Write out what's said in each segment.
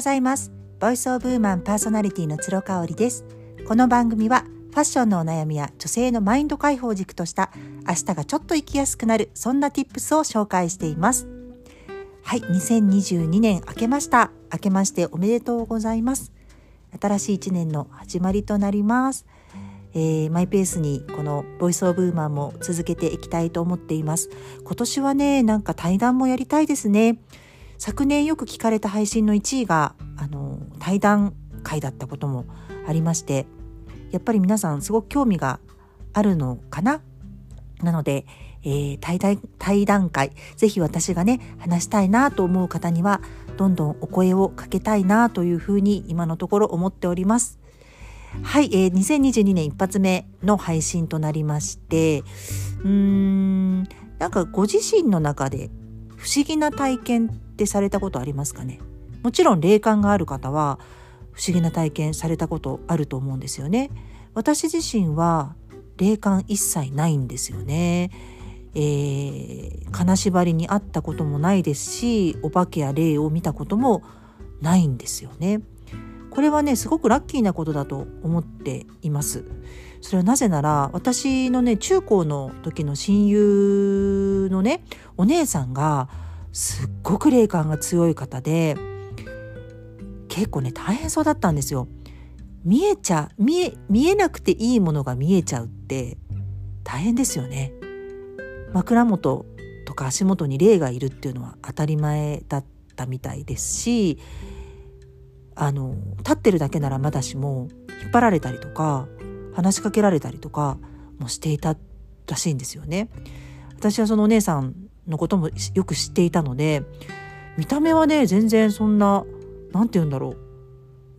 ございます。ボイスオブーマンパーソナリティの鶴香織です。この番組はファッションのお悩みや女性のマインド解放軸とした明日がちょっと生きやすくなるそんな tips を紹介しています。はい2022年明けました。明けましておめでとうございます。新しい一年の始まりとなります。えー、マイペースにこのボイスオブウーマンも続けていきたいと思っています。今年はねなんか対談もやりたいですね。昨年よく聞かれた配信の1位があの対談会だったこともありましてやっぱり皆さんすごく興味があるのかな？なので、えー、対談対談会ぜひ私がね話したいなと思う方にはどんどんお声をかけたいなというふうに今のところ思っております。はい、えー、2022年一発目の配信となりましてうーんなんかご自身の中で不思議な体験ってされたことありますかね？もちろん霊感がある方は不思議な体験されたことあると思うんですよね。私自身は霊感一切ないんですよね。えー、金縛りにあったこともないですしお化けや霊を見たこともないんですよね。これはねすごくラッキーなことだと思っています。それはなぜなら私のね中高の時の親友のねお姉さんがすっごく霊感が強い方で結構ね大変そうだったんですよ。見えちゃ見え見えなくていいものが見えちゃうって大変ですよね。枕元とか足元に霊がいるっていうのは当たり前だったみたいですしあの立ってるだけならまだしも引っ張られたりとか話しかけられたりとかもしていたらしいんですよね。私はそのお姉さんのこともよく知っていたので見た目はね全然そんな何て言うんだろ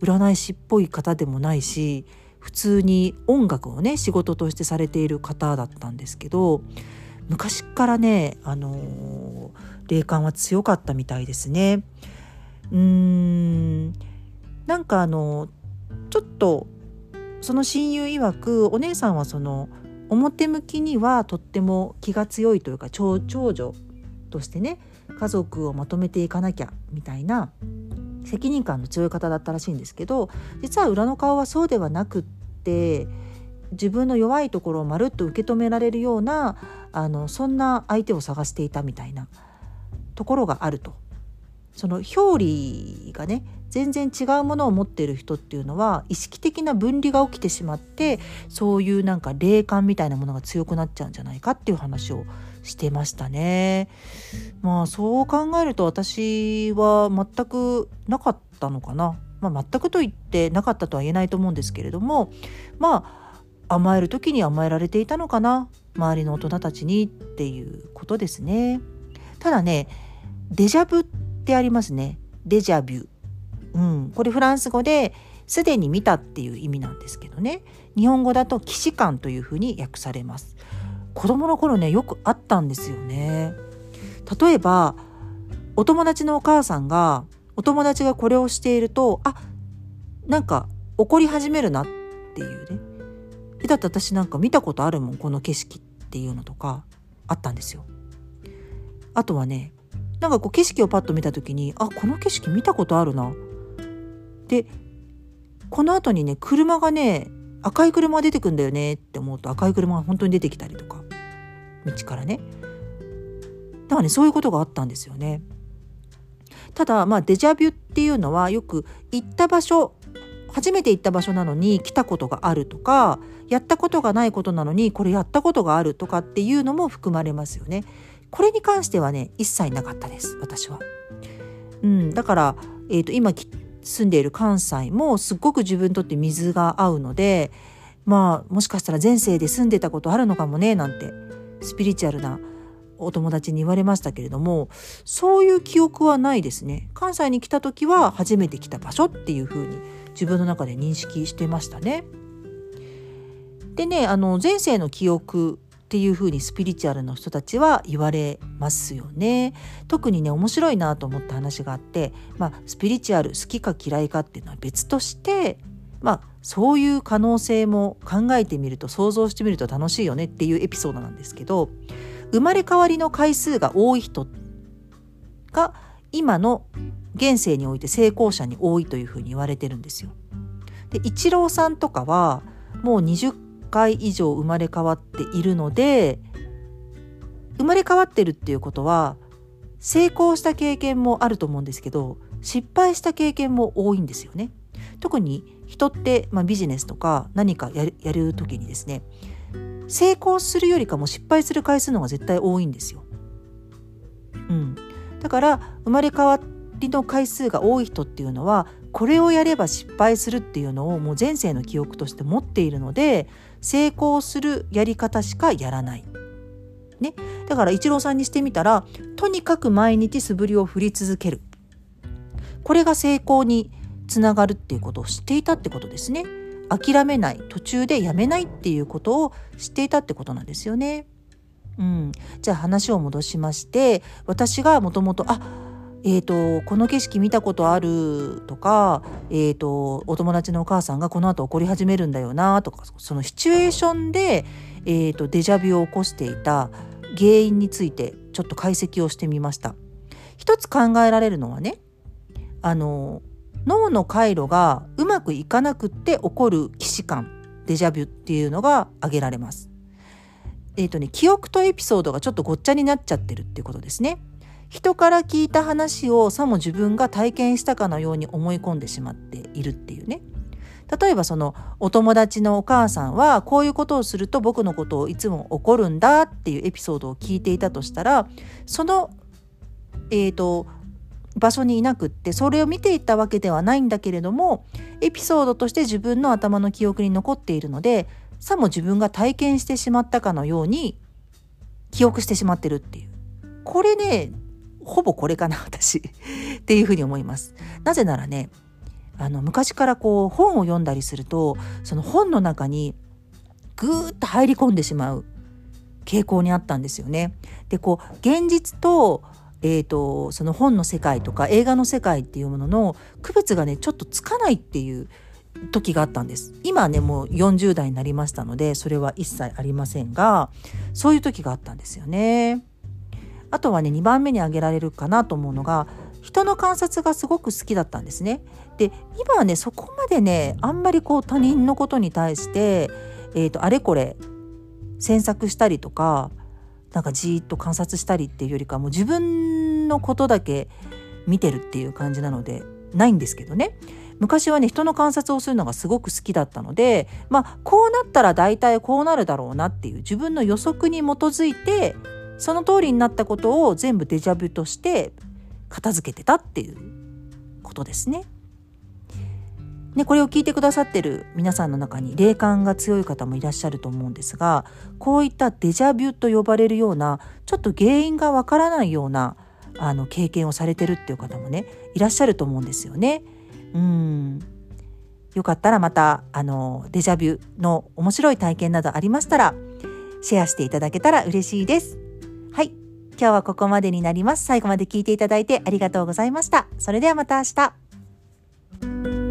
う占い師っぽい方でもないし普通に音楽をね仕事としてされている方だったんですけど昔からねあの霊感は強かったみたいですね。うーんなんかあのちょっとその親友曰くお姉さんはその表向きにはとっても気が強いというか長女としてね家族をまとめていかなきゃみたいな責任感の強い方だったらしいんですけど実は裏の顔はそうではなくって自分の弱いところをまるっと受け止められるようなあのそんな相手を探していたみたいなところがあると。その表裏がね全然違うものを持っている人っていうのは意識的な分離が起きてしまってそういうなんか霊感みたいなものが強くなっちゃうんじゃないかっていう話をしてましたね。まあそう考えると私は全くなかったのかな。まあ、全くと言ってなかったとは言えないと思うんですけれどもまあ甘える時に甘えられていたのかな周りの大人たちにっていうことですね。ただねデジャブっってありますね。デジャビュうん、これフランス語ですでに見たっていう意味なんですけどね。日本語だと既視感というふうに訳されます。子供の頃ねよくあったんですよね。例えばお友達のお母さんがお友達がこれをしているとあなんか怒り始めるなっていうね。だって私なんか見たことあるもんこの景色っていうのとかあったんですよ。あとはねなんかこう景色をパッと見た時にあこの景色見たことあるな。でこの後にね車がね赤い車が出てくんだよねって思うと赤い車が本当に出てきたりとか道からね。だからねそういうことがあったんですよね。ただまあデジャビュっていうのはよく行った場所初めて行った場所なのに来たことがあるとかやったことがないことなのにこれやったことがあるとかっていうのも含まれますよね。これに関してはね一切なかったです私は。うん、だから、えーと今住んでいる関西もすっごく自分にとって水が合うのでまあもしかしたら前世で住んでたことあるのかもねなんてスピリチュアルなお友達に言われましたけれどもそういう記憶はないですね関西に来た時は初めて来た場所っていう風に自分の中で認識してましたね。でねあの前世の記憶っていうふうにスピリチュアルの人たちは言われますよね。特にね面白いなと思った話があって、まあ、スピリチュアル好きか嫌いかっていうのは別としてまあそういう可能性も考えてみると想像してみると楽しいよねっていうエピソードなんですけど生まれ変わりの回数が多い人が今の現世において成功者に多いというふうに言われてるんですよ。でイチローさんとかはもう回以上生まれ変わっているので生まれ変わってるっていうことは成功した経験もあると思うんですけど失敗した経験も多いんですよね。特に人って、まあ、ビジネスとか何かやるやる時にですね成功するよりかも失敗する回数の方が絶対多いんですよ。うん、だから生まれ変わりの回数が多い人っていうのはこれをやれば失敗するっていうのをもう前世の記憶として持っているので成功するやり方しかやらない。ね、だからイチローさんにしてみたらとにかく毎日素振りを振り続けるこれが成功につながるっていうことを知っていたってことですね諦めない途中でやめないっていうことを知っていたってことなんですよね。うん、じゃあ話を戻しまして私がもともとあえーと、この景色見たことあるとか、えーと、お友達のお母さんがこの後怒り始めるんだよなとかそのシチュエーションで、えーとデジャビュを起こしていた原因についてちょっと解析をしてみました。一つ考えられるのはねあの脳の回路がうまくいかなくって起こる既視感デジャビュっていうのが挙げられます。えっ、ー、とね記憶とエピソードがちょっとごっちゃになっちゃってるっていうことですね。人から聞いた話をさも自分が体験したかのように思い込んでしまっているっていうね。例えばそのお友達のお母さんはこういうことをすると僕のことをいつも怒るんだっていうエピソードを聞いていたとしたらそのえーと、場所にいなくってそれを見ていったわけではないんだけれどもエピソードとして自分の頭の記憶に残っているのでさも自分が体験してしまったかのように記憶してしまってるっていうこれねほぼこれかな 私っていうふうに思います。なぜならねあの昔からこう本を読んだりするとその本の中にぐーっと入り込んでしまう傾向にあったんですよね。でこう現実と,、えーと、その本の世界とか映画の世界っていうものの区別がねちょっとつかないっていう時があったんです今はねもう40代になりましたのでそれは一切ありませんがそういう時があったんですよね。あとはね2番目に挙げられるかなと思うのが人の観察がすごく好きだったんですね。で今はねそこまでねあんまりこう他人のことに対して、えーと、あれこれ詮索したりとかなんかじーっと観察したりっていうよりかもう自分のことだけ見てるっていう感じなのでないんですけどね昔はね人の観察をするのがすごく好きだったのでまあこうなったら大体こうなるだろうなっていう自分の予測に基づいてその通りになったことを全部デジャブとして片付けてたっていうことですね。ね、これを聞いてくださってる皆さんの中に霊感が強い方もいらっしゃると思うんですがこういったデジャビュと呼ばれるようなちょっと原因がわからないようなあの経験をされてるっていう方もねいらっしゃると思うんですよね。うんよかったらまたあのデジャビュの面白い体験などありましたらシェアしていただけたら嬉しいです。今日はここまでになります。最後まで聞いていただいてありがとうございました。それではまた明日。